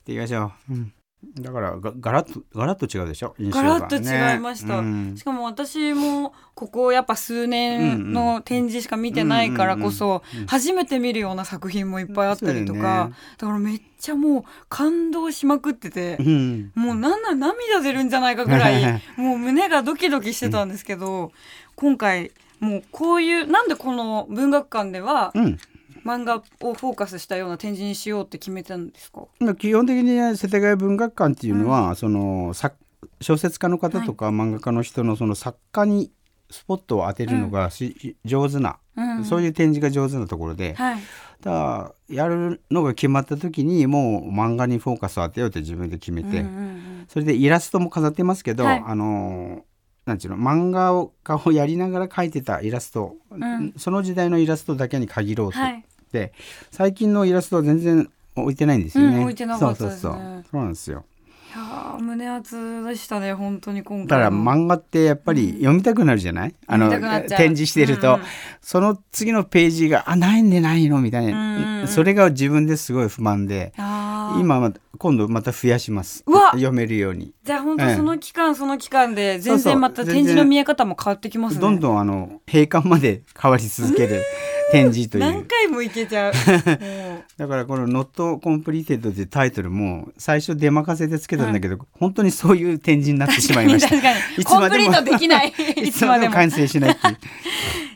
[SPEAKER 2] ていきましょう。うんだからがガラッとガラッと違うでしょ？印象が。
[SPEAKER 1] ガラッと違いました、
[SPEAKER 2] ね。
[SPEAKER 1] しかも私もここやっぱ数年の展示しか見てないからこそ初めて見るような作品もいっぱいあったりとか。
[SPEAKER 2] ね。
[SPEAKER 1] だからめっちゃもう感動しまくってて
[SPEAKER 2] うん
[SPEAKER 1] もうなんなら涙出るんじゃないかぐらい。もう胸がドキドキしてたんですけど今回もうこういうなんでこの文学館では
[SPEAKER 2] うん
[SPEAKER 1] 漫画をフォーカスしたような展示にしようって決めたんですか？
[SPEAKER 2] まあ基本的にね世田谷文学館っていうのは、その作小説家の方とか漫画家の人のその作家にスポットを当てるのがし、上手な、
[SPEAKER 1] うん
[SPEAKER 2] そういう展示が上手なところで、
[SPEAKER 1] はい。
[SPEAKER 2] だからやるのが決まった時にもう漫画にフォーカスを当てようって自分で決めて、
[SPEAKER 1] うんうんうん。
[SPEAKER 2] それでイラストも飾ってますけど、
[SPEAKER 1] はい。
[SPEAKER 2] あのなんていうの漫画を をやりながら描いてたイラスト、
[SPEAKER 1] ん。
[SPEAKER 2] その時代のイラストだけに限ろうと、
[SPEAKER 1] はい
[SPEAKER 2] で最近のイラストは全然置いてないんですよね。
[SPEAKER 1] うん置いてなかったですね。
[SPEAKER 2] そうそうそう。そうなんですよ。
[SPEAKER 1] いやー胸熱でしたね本当に今回
[SPEAKER 2] だから
[SPEAKER 1] も
[SPEAKER 2] 漫画ってやっぱり読みたくなるじゃない、あの
[SPEAKER 1] 読みたくなっちゃう。
[SPEAKER 2] 展示してると、
[SPEAKER 1] うん。うん
[SPEAKER 2] その次のページがあないんでないのみたいな、
[SPEAKER 1] うんうんうん。
[SPEAKER 2] それが自分ですごい不満で。今ま今度また増やします。
[SPEAKER 1] うわ！
[SPEAKER 2] 読めるように。
[SPEAKER 1] じゃあ本当
[SPEAKER 2] ええ
[SPEAKER 1] その期間その期間で全然また展示の見え方も変わってきますね。
[SPEAKER 2] どんどんあの閉館まで変わり続ける展示とい
[SPEAKER 1] 何
[SPEAKER 2] う
[SPEAKER 1] 回もいけちゃう。も
[SPEAKER 2] だからこの「Not Completed」ってタイトルも最初出任せでつけたんだけど、本当にそういう展示になってしま
[SPEAKER 1] う
[SPEAKER 2] いました。
[SPEAKER 1] 確かに。
[SPEAKER 2] いつ
[SPEAKER 1] コンプ
[SPEAKER 2] までも
[SPEAKER 1] リートできない。い
[SPEAKER 2] い
[SPEAKER 1] つまでも
[SPEAKER 2] つまでも。完成しないっていう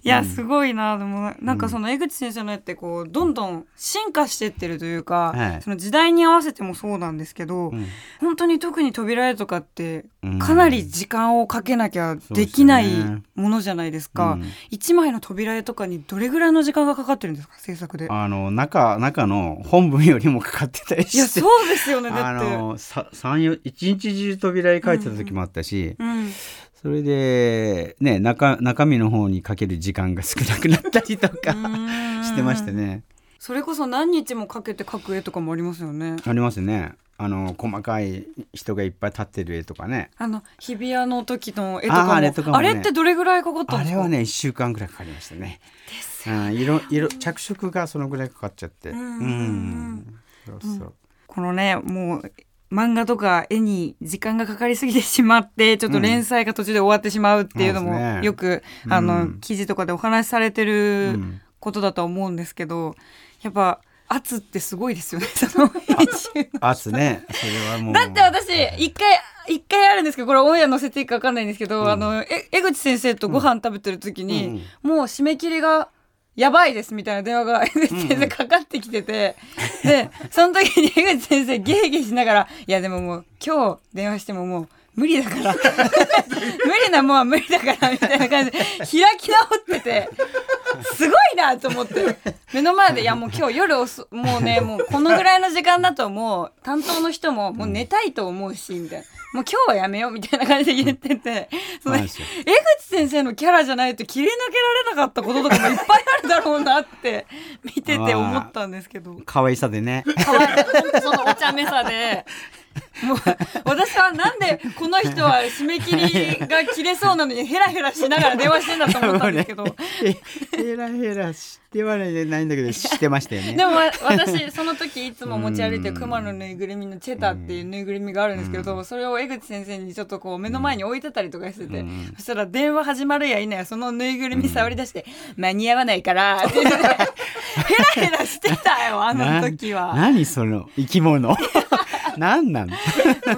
[SPEAKER 1] いやすごいなでもなんかその江口先生の絵ってこうどんどん進化してってるというか、
[SPEAKER 2] はい。
[SPEAKER 1] その時代に合わせてもそうなんですけど、
[SPEAKER 2] ん。
[SPEAKER 1] 本当に特に扉絵とかって
[SPEAKER 2] うん。
[SPEAKER 1] かなり時間をかけなきゃできないものじゃないですか。
[SPEAKER 2] うん。
[SPEAKER 1] 一、枚の扉絵とかにどれぐらいの時間がかかってるんですか？制作で。
[SPEAKER 2] あの中中の本文よりもかかってたり
[SPEAKER 1] いや
[SPEAKER 2] して
[SPEAKER 1] そうですよねだ
[SPEAKER 2] あ
[SPEAKER 1] って、
[SPEAKER 2] のさ三四一日中扉絵描いてた時もあったし、
[SPEAKER 1] うん、
[SPEAKER 2] それでね中中身の方にかける時間が少なくなったりとかしてましたね。
[SPEAKER 1] それこそ何日もかけて描く絵とかもありますよね
[SPEAKER 2] ありますね。あの細かい人がいっぱい立ってる絵とかね。
[SPEAKER 1] あの日比谷の時の絵とかも
[SPEAKER 2] あれとかもね
[SPEAKER 1] あれってどれぐらいかかったんですか？
[SPEAKER 2] あれはね1週間ぐらいかかりましたね。
[SPEAKER 1] です
[SPEAKER 2] うん、色色着色がそのぐらいかかっちゃって。
[SPEAKER 1] うん
[SPEAKER 2] うんそうそう。
[SPEAKER 1] このねもう漫画とか絵に時間がかかりすぎてしまってちょっと連載が途中で終わってしまうっていうのもよく、あの
[SPEAKER 2] うん。
[SPEAKER 1] 記事とかでお話しされてる
[SPEAKER 2] うん。
[SPEAKER 1] ことだと思うんですけどやっぱ圧ってすごいですよね その編集
[SPEAKER 2] 圧ね。それはもう。
[SPEAKER 1] だって私一回一回あるんですけどこれオンエア載せていいか分かんないんですけど、
[SPEAKER 2] うん。
[SPEAKER 1] あのえ江口先生とご飯食べてる時に、もう締め切りがやばいですみたいな電話が江 口先生かかってきてて、でその時に江口先生ゲーゲーしながら「いやでももう今日電話してももう無理だから。無理なもんは無理だから」みたいな感じ。で開き直ってて。すごいなと思って。目の前でいやもう今日夜遅もうねもうこのぐらいの時間だともう担当の人ももう寝たいと思うしみたいな。もう今日はやめようみたいな感じで言ってて、その江口先生のキャラじゃないと切り抜けられなかったこととかもいっぱいあるだろうなって見てて思ったんですけど。
[SPEAKER 2] 可愛さでね。
[SPEAKER 1] 可愛い。そのお茶目さで。もう私はなんでこの人は締め切りが切れそうなのにヘラヘラしながら電話してんだと思ったんですけど、ね、
[SPEAKER 2] ヘラヘラしてはないんだけどしてましたよね。
[SPEAKER 1] でも私その時いつも持ち歩いてる熊のぬいぐるみのチェタっていうぬいぐるみがあるんですけど、それを江口先生にちょっとこう目の前に置いてたりとかしてて、そしたら電話始まるやいなやそのぬいぐるみ触り出して「間に合わないから」ってヘラヘラしてたよあの時は。
[SPEAKER 2] 何その生き物何なの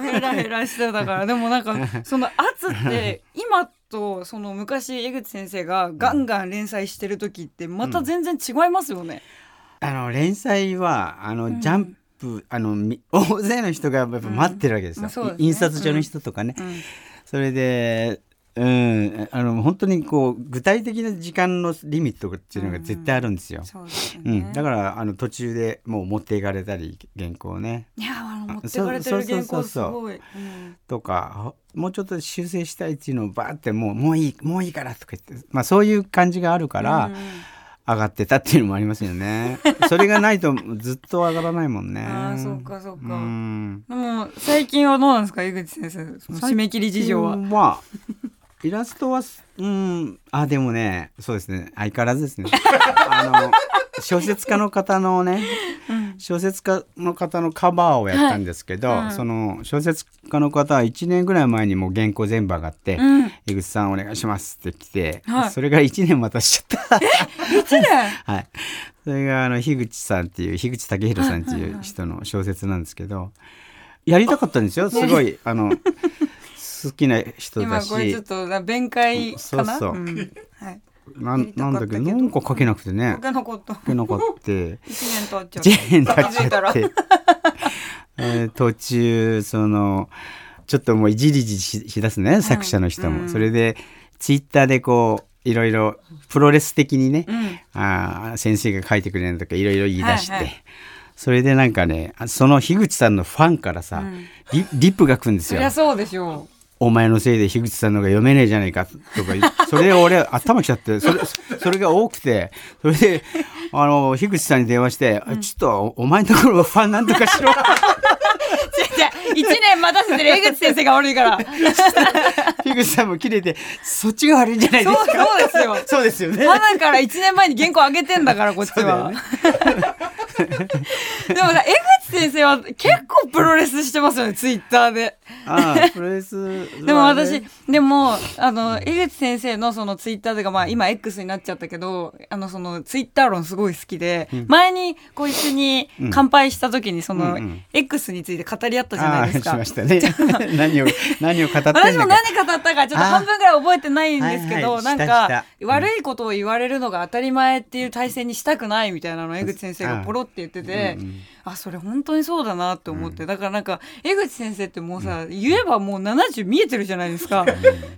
[SPEAKER 1] ヘラヘラしてたから。でもなんか その圧って今とその昔江口先生がガンガン連載してる時ってまた全然違いますよね。
[SPEAKER 2] うん、あの連載はあの、うん、ジャンプあの 大勢の人がやっぱ待ってるわけですよ、うんね、印刷所の人とかね。それでうん、あの本当にこう具体的な時間のリミットっていうのが絶対あるんですよ。うん、ねうん、だからあの途中でもう持っていかれたり原稿ね。
[SPEAKER 1] いやあの持っていかれてる原稿すごい。
[SPEAKER 2] とかもうちょっと修正したいっていうのをバーってもうもういいもういいからとか言ってまあそういう感じがあるから。うん上がってたっていうのもありますよね。それがないとずっと上がらないもんね。
[SPEAKER 1] ああ、そうかそうか。うん、でも最近はどうなんですか、江口先生。締め切り事情は。
[SPEAKER 2] まあイラストはうんあでもねそうですね。相変わらずですね。あの小説家の方のね、うん、小説家の方のカバーをやったんですけど、はい。うん、その小説家の方は1年ぐらい前にもう原稿全部上がって「江、うん、口さんお願いします」って来て、はい、それが1年待たしちゃった。
[SPEAKER 1] え1年？
[SPEAKER 2] はい。それがあの樋口さんっていう樋口武弘さんっていう人の小説なんですけど、やりたかったんですよ。すごいあの好きな人だし。
[SPEAKER 1] 今これちょっと弁解かな？
[SPEAKER 2] そうそう、うん、はい。なんなんだけ？どなんか書けなくてね。
[SPEAKER 1] 書けなかった書
[SPEAKER 2] けなかった1
[SPEAKER 1] 年経っちゃって1
[SPEAKER 2] 年経っちゃって。えー、途中そのちょっともういじりじししだすね、作者の人も、うん、それでツイッターでこういろいろプロレス的にね、うん、あ先生が書いてくれるとかいろいろ言い出して、はいはい、それでなんかねその樋口さんのファンからさ、うん、リリップが来るんですよ。
[SPEAKER 1] いやそうでしょう
[SPEAKER 2] お前のせいで樋口さんのが読めねえじゃないかとか、それで俺頭きちゃって、それ、それが多くて、それで、あの、樋口さんに電話して、うん、ちょっとお前のところファンなんとかしろ。
[SPEAKER 1] 一年待たせてる江口先生が悪いから。
[SPEAKER 2] 樋口さんも切れて、そっちが悪いんじゃないですか。
[SPEAKER 1] そうですよ。
[SPEAKER 2] そうですよね。
[SPEAKER 1] 花から一年前に原稿上げてんだから、こっちは。でもさ、江口先生は結構プロレスしてますよね、ツイッターで。
[SPEAKER 2] ああ、プロレス、
[SPEAKER 1] でも私、でも、あの、江口先生のそのツイッターでが、まあ今 X になっちゃったけど、あの、そのツイッター論すごい好きで、うん、前にこう一緒に乾杯した時に、その、うん、X について語り合ったじゃないですか。
[SPEAKER 2] しましたね。何を、何を語って
[SPEAKER 1] 私も何語ったか、ちょっと半分ぐらい覚えてないんですけど、はいはい、なんか、悪いことを言われるのが当たり前っていう体制にしたくないみたいなのを江口先生がポロって言ってて、あそれ本当にそうだなって思って、うん、だからなんか江口先生ってもうさ、うん、言えばもう70見えてるじゃないですか、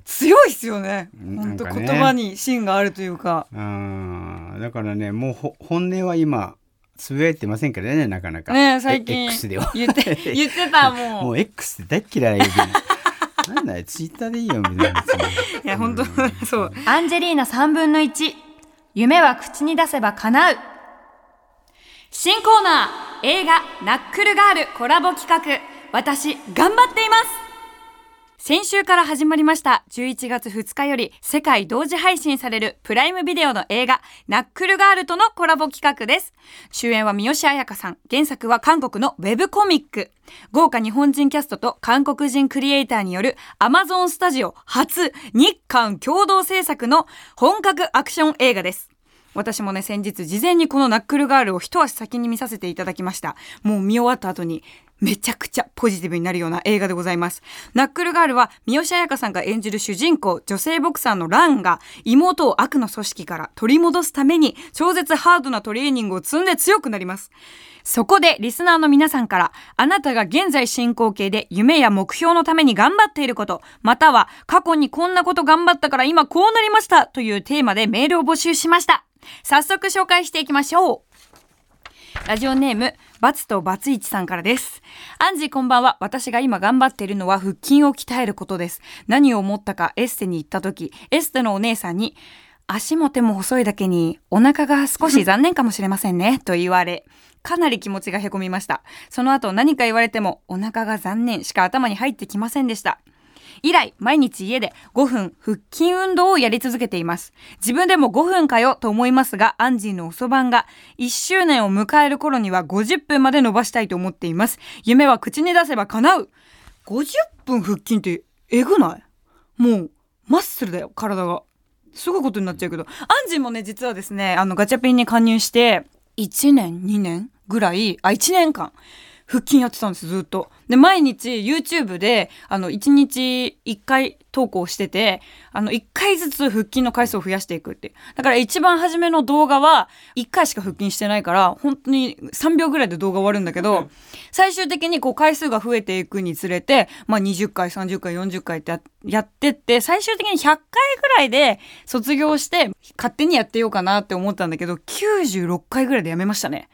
[SPEAKER 1] 強いっすよね。本当、ね、言葉に芯があるというか。
[SPEAKER 2] うん。だからねもう本音は今つぶやいてませんからねなかなか。
[SPEAKER 1] ね最近。
[SPEAKER 2] X では。
[SPEAKER 1] 言って言ってたも
[SPEAKER 2] う。もう X って大嫌いなんだよ。ツイッターでいいよみたいな
[SPEAKER 1] いや本当そう。アンジェリーナ3分の1夢は口に出せば叶う。新コーナー。映画ナックルガールコラボ企画。私頑張っています先週から始まりました11月2日より世界同時配信されるプライムビデオの映画ナックルガールとのコラボ企画です。主演は三好彩香さん。原作は韓国のウェブコミック。豪華日本人キャストと韓国人クリエイターによるアマゾンスタジオ初日韓共同制作の本格アクション映画です。私もね、先日事前にこのナックルガールを一足先に見させていただきました。もう見終わった後に、めちゃくちゃポジティブになるような映画でございます。ナックルガールは三好彩香さんが演じる主人公、女性ボクサーのランが妹を悪の組織から取り戻すために超絶ハードなトレーニングを積んで強くなります。そこでリスナーの皆さんから、あなたが現在進行形で夢や目標のために頑張っていること、または過去にこんなこと頑張ったから今こうなりましたというテーマでメールを募集しました。早速紹介していきましょう。ラジオネーム、バツとバツイチさんからです。アンジーこんばんは。私が今頑張っているのは腹筋を鍛えることです。何を思ったかエステに行った時、エステのお姉さんに、足も手も細いだけにお腹が少し残念かもしれませんね、と言われ、かなり気持ちがへこみました。その後何か言われてもお腹が残念しか頭に入ってきませんでした。以来、毎日家で5分腹筋運動をやり続けています。自分でも5分かよと思いますが、アンジーの遅番が1周年を迎える頃には50分まで伸ばしたいと思っています。夢は口に出せば叶う !50 分腹筋ってえぐない？もう、マッスルだよ、体が。すごいことになっちゃうけど、アンジーもね、実はですね、あの、ガチャピンに加入して、1年、2年ぐらい、あ、1年間、腹筋やってたんです、ずっと。で、毎日 YouTube で、あの、1日1回投稿してて、あの、1回ずつ腹筋の回数を増やしていくって。だから一番初めの動画は、1回しか腹筋してないから、本当に3秒ぐらいで動画終わるんだけど、最終的にこう回数が増えていくにつれて、まあ20回、30回、40回ってややってって、最終的に100回ぐらいで卒業して、勝手にやってようかなって思ったんだけど、96回ぐらいでやめましたね。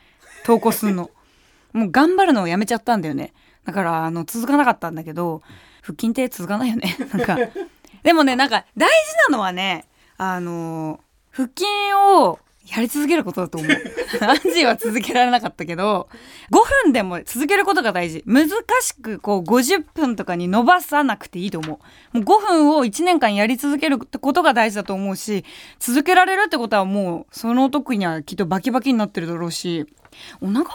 [SPEAKER 1] 投稿すんの。もう頑張るのをやめちゃったんだよね。だから、あの、続かなかったんだけど、腹筋って続かないよね。なんか、でもね、なんか、大事なのはね、あの、腹筋をやり続けることだと思う。アンジは続けられなかったけど、5分でも続けることが大事。難しく、こう、50分とかに伸ばさなくていいと思う。もう5分を1年間やり続けるってことが大事だと思うし、続けられるってことはもう、その時にはきっとバキバキになってるだろうし、お腹が残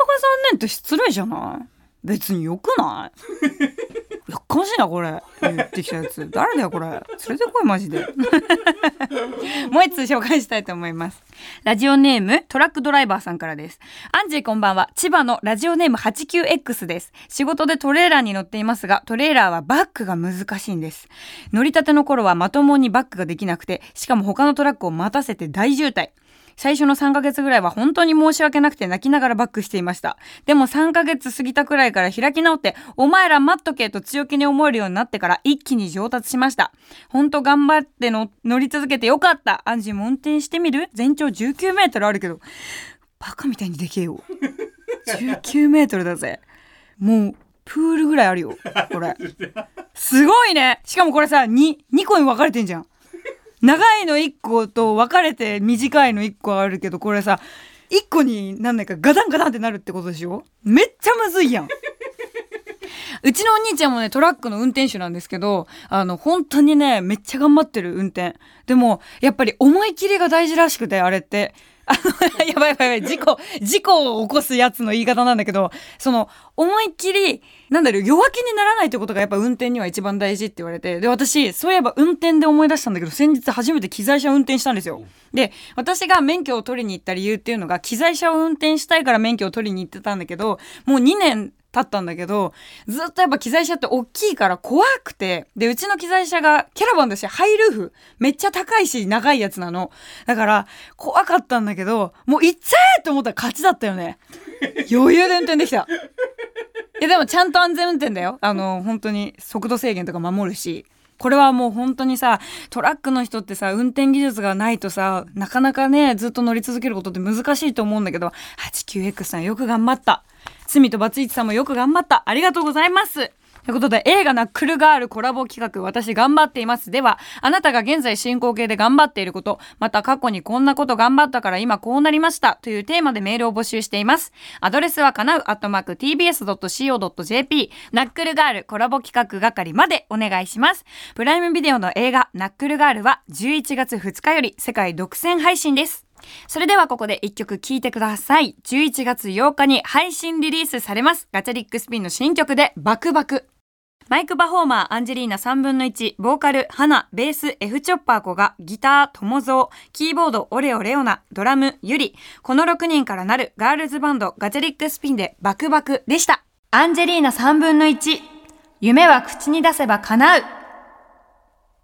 [SPEAKER 1] 念って失礼じゃない？別によくない？やっかましいなこれ。言ってきたやつ。誰だよこれ。連れてこいマジで。もう一つ紹介したいと思います。ラジオネームトラックドライバーさんからです。アンジーこんばんは。千葉のラジオネーム 89X です。仕事でトレーラーに乗っていますがトレーラーはバックが難しいんです。乗りたての頃はまともにバックができなくてしかも他のトラックを待たせて大渋滞。最初の3ヶ月ぐらいは本当に申し訳なくて泣きながらバックしていました。でも3ヶ月過ぎたくらいから開き直って、お前ら待っとけと強気に思えるようになってから一気に上達しました。本当頑張っての乗り続けてよかった。アンジーも運転してみる？全長19メートルあるけど、バカみたいにでけえよ。19メートルだぜ。もう、プールぐらいあるよ。これ。すごいね。しかもこれさ、2、2個に分かれてんじゃん。長いの1個と分かれて短いの1個あるけどこれさ1個になんないかガタンガタンってなるってことでしょ？めっちゃむずいやん。うちのお兄ちゃんもねトラックの運転手なんですけどあの本当にねめっちゃ頑張ってる運転。でもやっぱり思い切りが大事らしくてあれって。あの やばいやばいやばい事故事故を起こすやつの言い方なんだけどその思いっきりなんだろう弱気にならないってことがやっぱ運転には一番大事って言われて。で私そういえば運転で思い出したんだけど先日初めて機材車を運転したんですよ。で私が免許を取りに行った理由っていうのが機材車を運転したいから免許を取りに行ってたんだけどもう2年経ったんだけどずっとやっぱ機材車って大きいから怖くて。でうちの機材車がキャラバンだしハイルーフ。めっちゃ高いし長いやつなの。だから怖かったんだけどもう行っちゃえと思ったら勝ちだったよね。余裕で運転できたいやでもちゃんと安全運転だよ。あの本当に速度制限とか守るし。これはもう本当にさトラックの人ってさ運転技術がないとさなかなかねずっと乗り続けることって難しいと思うんだけど 89X さんよく頑張った。罪とバツイチさんもよく頑張った。ありがとうございます。ということで映画ナックルガールコラボ企画私頑張っていますではあなたが現在進行形で頑張っていることまた過去にこんなこと頑張ったから今こうなりましたというテーマでメールを募集していますアドレスはかなうアットマーク tbs.co.jp ナックルガールコラボ企画係までお願いしますプライムビデオの映画ナックルガールは11月2日より世界独占配信ですそれではここで一曲聴いてください。11月8日に配信リリースされます。ガチャリックスピンの新曲でバクバク。マイクパフォーマーアンジェリーナ3分の1、ボーカル、ハナ、ベース、F チョッパー子が、ギター、友蔵、キーボード、オレオレオナ、ドラム、ユリ、この6人からなるガールズバンド、ガチェリックスピンでバクバクでした。アンジェリーナ3分の1、夢は口に出せば叶う。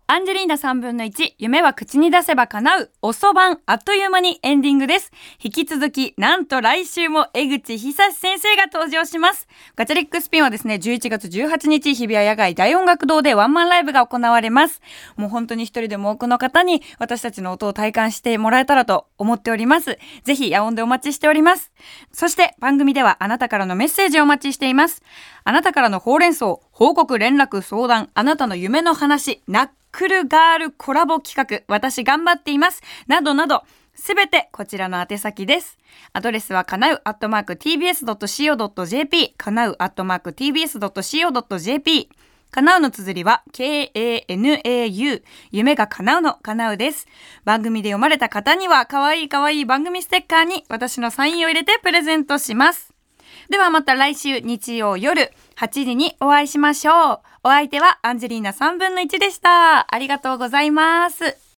[SPEAKER 1] アンジェリーナ3分の1、夢は口に出せば叶う、おそばん、あっという間にエンディングです。引き続き、なんと来週も江口久志先生が登場します。ガチャリックスピンはですね、11月18日、日比谷野外大音楽堂でワンマンライブが行われます。もう本当に一人でも多くの方に私たちの音を体感してもらえたらと思っております。ぜひ、野音でお待ちしております。そして、番組ではあなたからのメッセージをお待ちしています。あなたからのほうれん草、報告、連絡、相談、あなたの夢の話、ナックルガールコラボ企画、私頑張っています。などなど、すべてこちらの宛先です。アドレスはかなうアットマーク tbs.co.jp、かなうアットマーク tbs.co.jp、かなうの綴りは k-a-n-a-u、夢が叶うのかなうです。番組で読まれた方には、かわいいかわいい番組ステッカーに私のサインを入れてプレゼントします。ではまた来週日曜夜8時にお会いしましょう。お相手はアンジェリーナ3分の1でした。ありがとうございます。